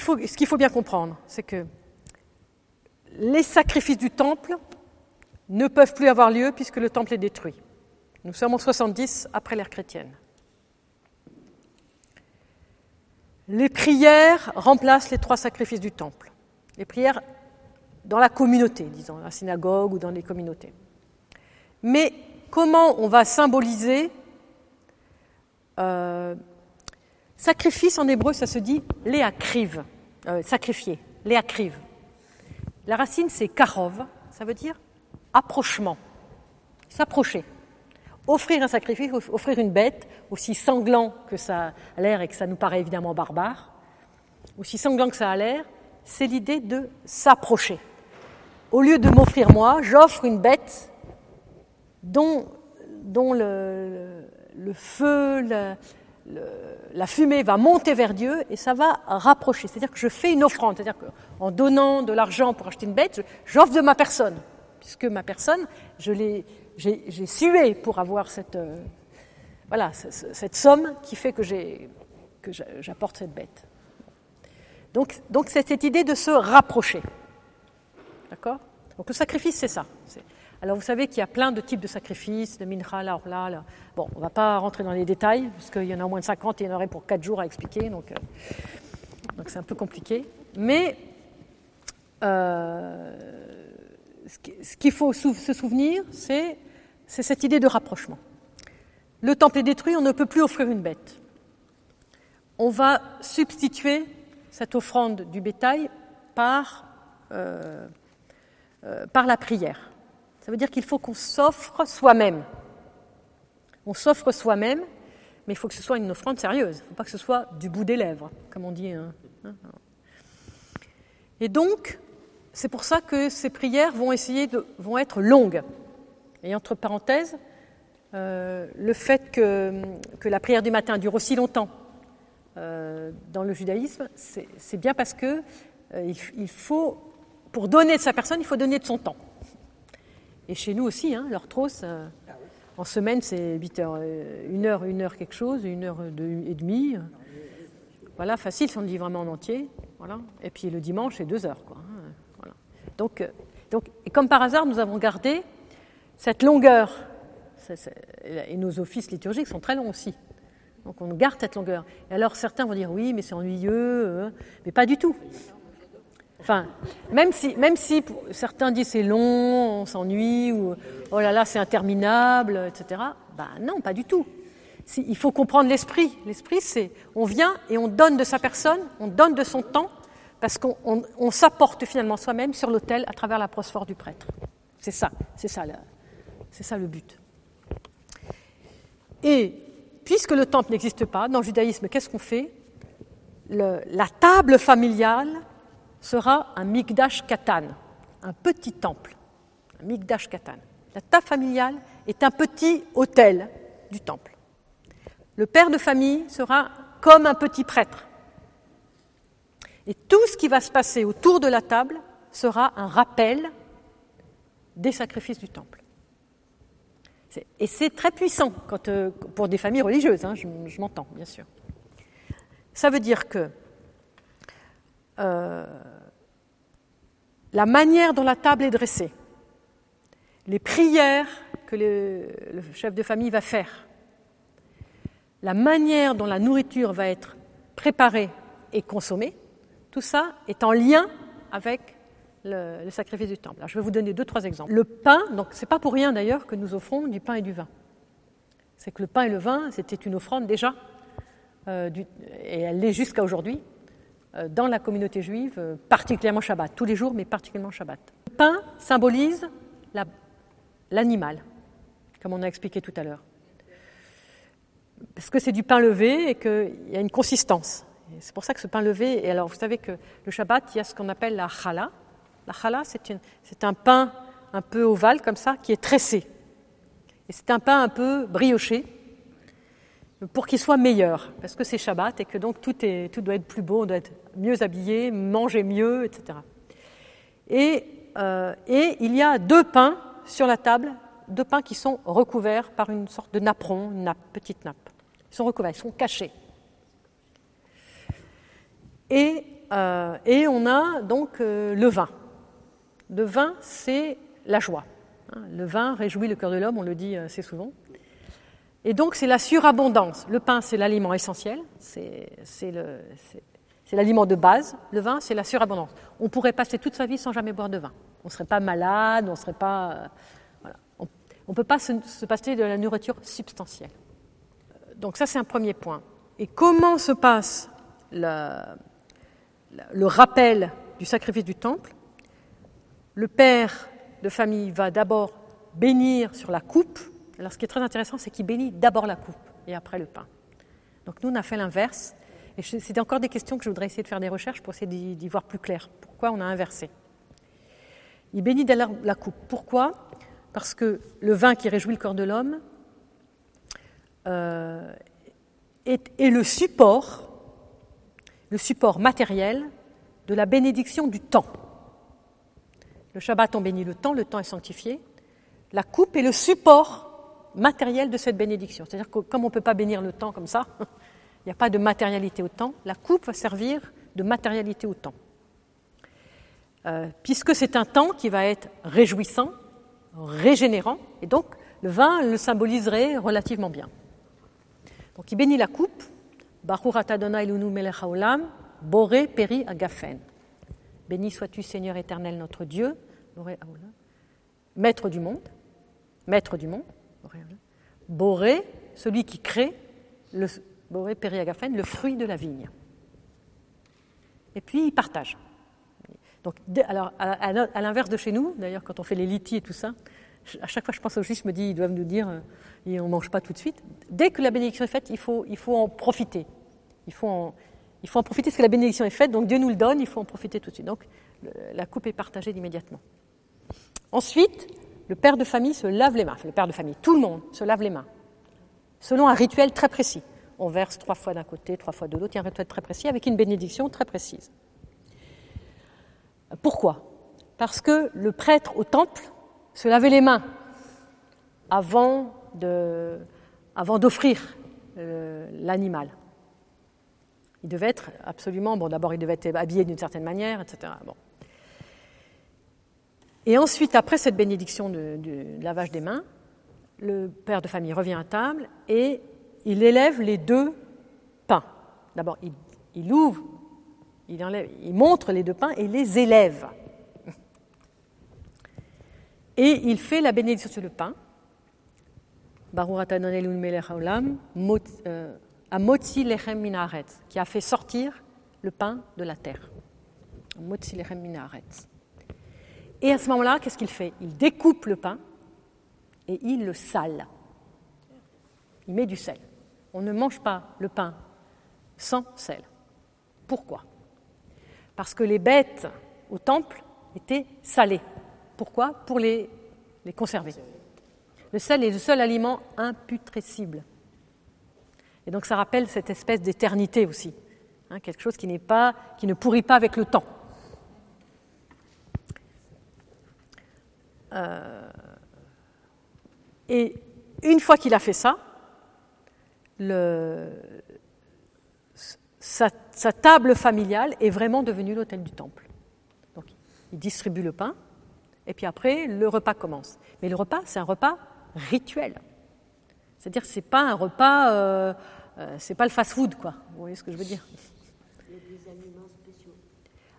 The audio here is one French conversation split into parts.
ce qu'il faut bien comprendre, c'est que les sacrifices du temple ne peuvent plus avoir lieu puisque le temple est détruit. Nous sommes en 70 après l'ère chrétienne. Les prières remplacent les trois sacrifices du temple. Les prières dans la communauté, disons, la synagogue ou dans les communautés. Mais comment on va symboliser euh, sacrifice en hébreu, ça se dit léacrive, euh, sacrifier, léacrive. La racine c'est karov, ça veut dire approchement, s'approcher. Offrir un sacrifice, offrir une bête, aussi sanglant que ça a l'air et que ça nous paraît évidemment barbare, aussi sanglant que ça a l'air, c'est l'idée de s'approcher. Au lieu de m'offrir moi, j'offre une bête dont, le, feu, la fumée va monter vers Dieu et ça va rapprocher. C'est-à-dire que je fais une offrande. C'est-à-dire qu'en donnant de l'argent pour acheter une bête, j'offre de ma personne. Puisque ma personne, je l'ai j'ai sué pour avoir cette, euh, voilà, cette somme qui fait que j'apporte cette bête. Donc, donc c'est cette idée de se rapprocher. D'accord? Donc le sacrifice, c'est ça. Alors vous savez qu'il y a plein de types de sacrifices, de mincha, la orla. Bon, on ne va pas rentrer dans les détails, parce qu'il y en a au moins de 50 et il y en aurait pour 4 jours à expliquer, donc euh, donc c'est un peu compliqué. Mais euh, ce qu'il faut se souvenir, c'est cette idée de rapprochement. Le temple est détruit, on ne peut plus offrir une bête. On va substituer cette offrande du bétail par, euh, par la prière. Ça veut dire qu'il faut qu'on s'offre soi-même. On s'offre soi-même, mais il faut que ce soit une offrande sérieuse. Il ne faut pas que ce soit du bout des lèvres, comme on dit. Hein. Et donc, c'est pour ça que ces prières vont essayer de, vont être longues. Et entre parenthèses, euh, le fait que, que, la prière du matin dure aussi longtemps euh, dans le judaïsme, c'est bien parce que euh, il, faut, pour donner de sa personne, il faut donner de son temps. Et chez nous aussi, hein, l'orthros, en semaine, c'est 8 heures, une heure, une heure quelque chose, une heure et demie. Voilà, facile si on le dit vraiment en entier. Voilà. Et puis le dimanche, c'est deux heures. Quoi, hein, voilà. donc, donc, et comme par hasard, nous avons gardé cette longueur, et nos offices liturgiques sont très longs aussi. Donc on garde cette longueur. Et alors certains vont dire oui, mais c'est ennuyeux, euh, mais pas du tout. Enfin, même si, certains disent c'est long, on s'ennuie, ou oh là là, c'est interminable, etc. Ben non, pas du tout. Il faut comprendre l'esprit. L'esprit, c'est on vient et on donne de sa personne, on donne de son temps, parce qu'on s'apporte finalement soi-même sur l'autel à travers la prosphore du prêtre. C'est ça, c'est ça. C'est ça le but. Et puisque le temple n'existe pas, dans le judaïsme, qu'est-ce qu'on fait? La table familiale sera un mikdash katan, un petit temple, un mikdash katan. La table familiale est un petit hôtel du temple. Le père de famille sera comme un petit prêtre. Et tout ce qui va se passer autour de la table sera un rappel des sacrifices du temple. Et c'est très puissant euh, pour des familles religieuses, hein, je, m'entends, bien sûr. Ça veut dire que euh, la manière dont la table est dressée, les prières que le, chef de famille va faire, la manière dont la nourriture va être préparée et consommée, tout ça est en lien avec le, sacrifice du temple. je vais vous donner deux, trois exemples. Le pain, donc c'est pas pour rien d'ailleurs que nous offrons du pain et du vin. C'est que le pain et le vin, c'était une offrande déjà, euh, et elle l'est jusqu'à aujourd'hui, dans la communauté juive, euh, particulièrement Shabbat, tous les jours, mais particulièrement Shabbat. Le pain symbolise l'animal, comme on a expliqué tout à l'heure. Parce que c'est du pain levé et qu'il y a une consistance. C'est pour ça que ce pain levé, et alors vous savez que le Shabbat, il y a ce qu'on appelle la challah, la challah, c'est un pain un peu ovale comme ça, qui est tressé. Et c'est un pain un peu brioché pour qu'il soit meilleur, parce que c'est Shabbat et que donc tout, doit être plus beau, on doit être mieux habillé, manger mieux, etc. Et, euh, et il y a deux pains sur la table, deux pains qui sont recouverts par une sorte de napperon, une nappe, petite nappe. Ils sont recouverts, ils sont cachés. Et euh, on a donc euh, le vin. Le vin, c'est la joie. Hein, le vin réjouit le cœur de l'homme, on le dit assez souvent. Et donc, c'est la surabondance. Le pain, c'est l'aliment essentiel, c'est l'aliment de base. Le vin, c'est la surabondance. On pourrait passer toute sa vie sans jamais boire de vin. On ne serait pas malade, on ne serait pas. On ne peut pas se passer de la nourriture substantielle. Donc, ça, c'est un premier point. Et comment se passe le rappel du sacrifice du temple? Le père de famille va d'abord bénir sur la coupe. Alors ce qui est très intéressant, c'est qu'il bénit d'abord la coupe et après le pain. Donc nous, on a fait l'inverse. Et c'était encore des questions que je voudrais essayer de faire des recherches pour essayer d'y voir plus clair. Pourquoi on a inversé? Il bénit d'abord la coupe. Pourquoi? Parce que le vin qui réjouit le corps de l'homme euh, est, le support, le support matériel de la bénédiction du temps. Le Shabbat, on bénit le temps, le temps est sanctifié. La coupe est le support matériel de cette bénédiction. C'est-à-dire que comme on ne peut pas bénir le temps comme ça, il n'y a pas de matérialité au temps, la coupe va servir de matérialité au temps. Euh, puisque c'est un temps qui va être réjouissant, régénérant, et donc le vin le symboliserait relativement bien. Donc il bénit la coupe. Boré peri agafen. Béni sois-tu Seigneur éternel notre Dieu, maître du monde, maître du monde, boré, celui qui crée, le, boré peri agafen, le fruit de la vigne. Et puis il partage. Donc, alors, à, l'inverse de chez nous, d'ailleurs, quand on fait les litis et tout ça, à chaque fois je pense aux juifs, je me dis, ils doivent nous dire, euh, on ne mange pas tout de suite. Dès que la bénédiction est faite, il faut, il faut en profiter. Il faut en, il faut en profiter parce que la bénédiction est faite, donc Dieu nous le donne, il faut en profiter tout de suite. Donc la coupe est partagée immédiatement. Ensuite, le père de famille se lave les mains. le père de famille, tout le monde se lave les mains, selon un rituel très précis. On verse trois fois d'un côté, trois fois de l'autre. Il y a un rituel très précis avec une bénédiction très précise. Pourquoi? Parce que le prêtre au temple se lavait les mains avant d'offrir euh, l'animal. Il devait être absolument, bon d'abord il devait être habillé d'une certaine manière, etc. Et ensuite, après cette bénédiction de, lavage des mains, le père de famille revient à table et il élève les deux pains. D'abord, il, ouvre, il, enlève, il montre les deux pains et les élève. Et il fait la bénédiction sur le pain euh, qui a fait sortir le pain de la terre. Et à ce moment-là, qu'est-ce qu'il fait? Il découpe le pain et il le sale. Il met du sel. On ne mange pas le pain sans sel. Pourquoi? Parce que les bêtes au temple étaient salées. Pourquoi? Pour les, conserver. Le sel est le seul aliment imputrescible. Et donc ça rappelle cette espèce d'éternité aussi, hein, quelque chose qui, n'est pas, qui ne pourrit pas avec le temps. Et une fois qu'il a fait ça, le, sa, sa, table familiale est vraiment devenue l'hôtel du temple. Donc il distribue le pain, et puis après, le repas commence. Mais le repas, c'est un repas rituel. C'est-à-dire que ce n'est pas un repas, euh, euh, c'est pas le fast-food, quoi. Vous voyez ce que je veux dire?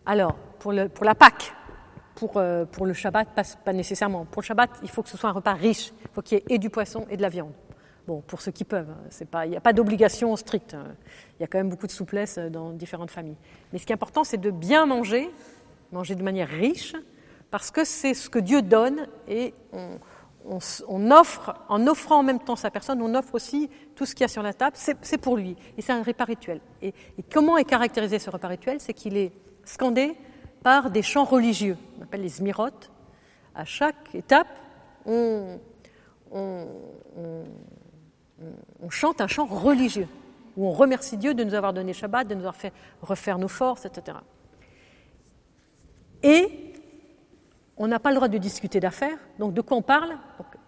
Alors, pour, le, pour la Pâque, pour, euh, pour le Shabbat, pas, nécessairement. Pour le Shabbat, il faut que ce soit un repas riche. Il faut qu'il y ait et du poisson et de la viande. Bon, pour ceux qui peuvent, hein, il n'y a pas d'obligation stricte. Hein. Il y a quand même beaucoup de souplesse dans différentes familles. Mais ce qui est important, c'est de bien manger, manger de manière riche, parce que c'est ce que Dieu donne et on, offre, en offrant en même temps sa personne, on offre aussi tout ce qu'il y a sur la table, c'est pour lui. Et c'est un repas rituel. Et, comment est caractérisé ce repas rituel? C'est qu'il est scandé par des chants religieux, on appelle les zmirotes. À chaque étape, on, chante un chant religieux, où on remercie Dieu de nous avoir donné Shabbat, de nous avoir fait refaire nos forces, etc. Et on n'a pas le droit de discuter d'affaires. Donc de quoi on parle?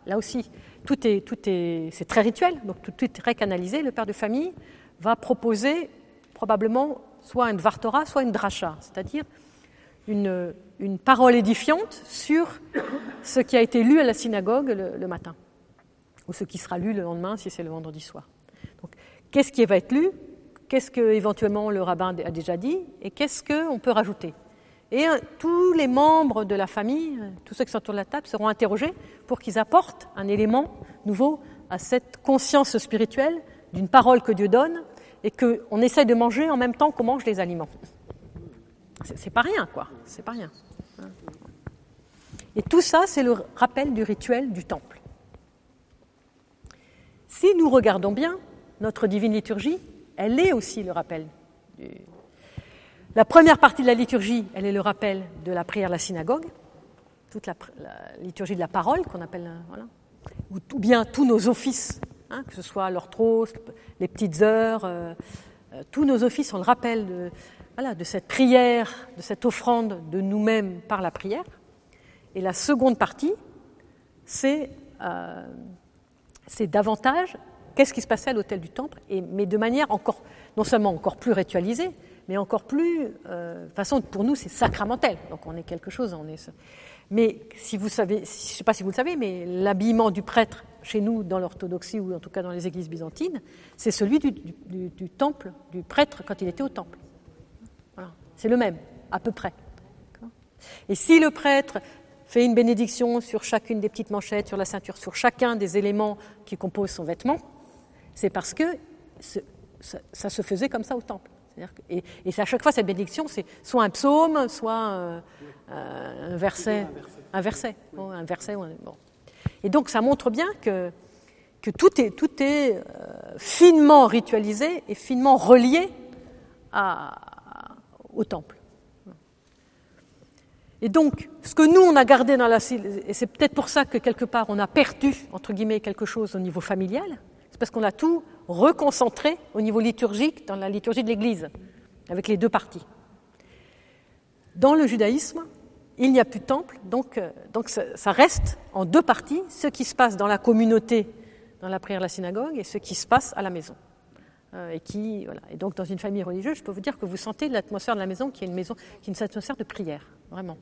Là aussi, tout est, tout est, c'est très rituel, donc tout, est très canalisé. Le père de famille va proposer probablement soit une Dvartora, soit une Dracha, c'est-à-dire une, parole édifiante sur ce qui a été lu à la synagogue le, matin, ou ce qui sera lu le lendemain si c'est le vendredi soir. Donc, qu'est-ce qui va être lu? Qu'est-ce que éventuellement le rabbin a déjà dit? Et qu'est-ce qu'on peut rajouter? Et euh, tous les membres de la famille, tous ceux qui sont autour de la table, seront interrogés pour qu'ils apportent un élément nouveau à cette conscience spirituelle d'une parole que Dieu donne et qu'on essaie de manger en même temps qu'on mange les aliments. C'est pas rien, quoi. C'est pas rien. Et tout ça, c'est le rappel du rituel du temple. Si nous regardons bien, notre divine liturgie, elle est aussi le rappel. La première partie de la liturgie, elle est le rappel de la prière de la synagogue, toute la, liturgie de la parole qu'on appelle, euh, voilà, ou, bien tous nos offices, hein, que ce soit l'orthros, les petites heures, euh, euh, tous nos offices sont le rappel de, de cette prière, de cette offrande de nous-mêmes par la prière. Et la seconde partie, c'est euh, davantage qu'est-ce qui se passait à l'hôtel du Temple, mais de manière encore, non seulement encore plus ritualisée, mais encore plus, euh, façon pour nous c'est sacramentel, donc on est quelque chose, on est. Mais si vous savez, je ne sais pas si vous le savez, mais l'habillement du prêtre chez nous dans l'orthodoxie ou en tout cas dans les églises byzantines, c'est celui du temple, du prêtre quand il était au temple. C'est le même, à peu près. Et si le prêtre fait une bénédiction sur chacune des petites manchettes, sur la ceinture, sur chacun des éléments qui composent son vêtement, c'est parce que ça, se faisait comme ça au temple. et, à chaque fois, cette bénédiction, c'est soit un psaume, soit euh, un verset. Un verset. un verset Et donc, ça montre bien que, que tout est, tout est euh, finement ritualisé et finement relié à, au temple. Et donc, ce que nous, on a gardé dans la... Et c'est peut-être pour ça que quelque part, on a perdu, entre guillemets, quelque chose au niveau familial, c'est parce qu'on a tout reconcentré au niveau liturgique, dans la liturgie de l'Église, avec les deux parties. Dans le judaïsme, il n'y a plus de temple, donc, euh, donc ça, reste en deux parties, ce qui se passe dans la communauté, dans la prière de la synagogue, et ce qui se passe à la maison. Euh, et qui voilà. Et donc dans une famille religieuse, je peux vous dire que vous sentez l'atmosphère de la maison qui est une maison qui est une atmosphère de prière, vraiment.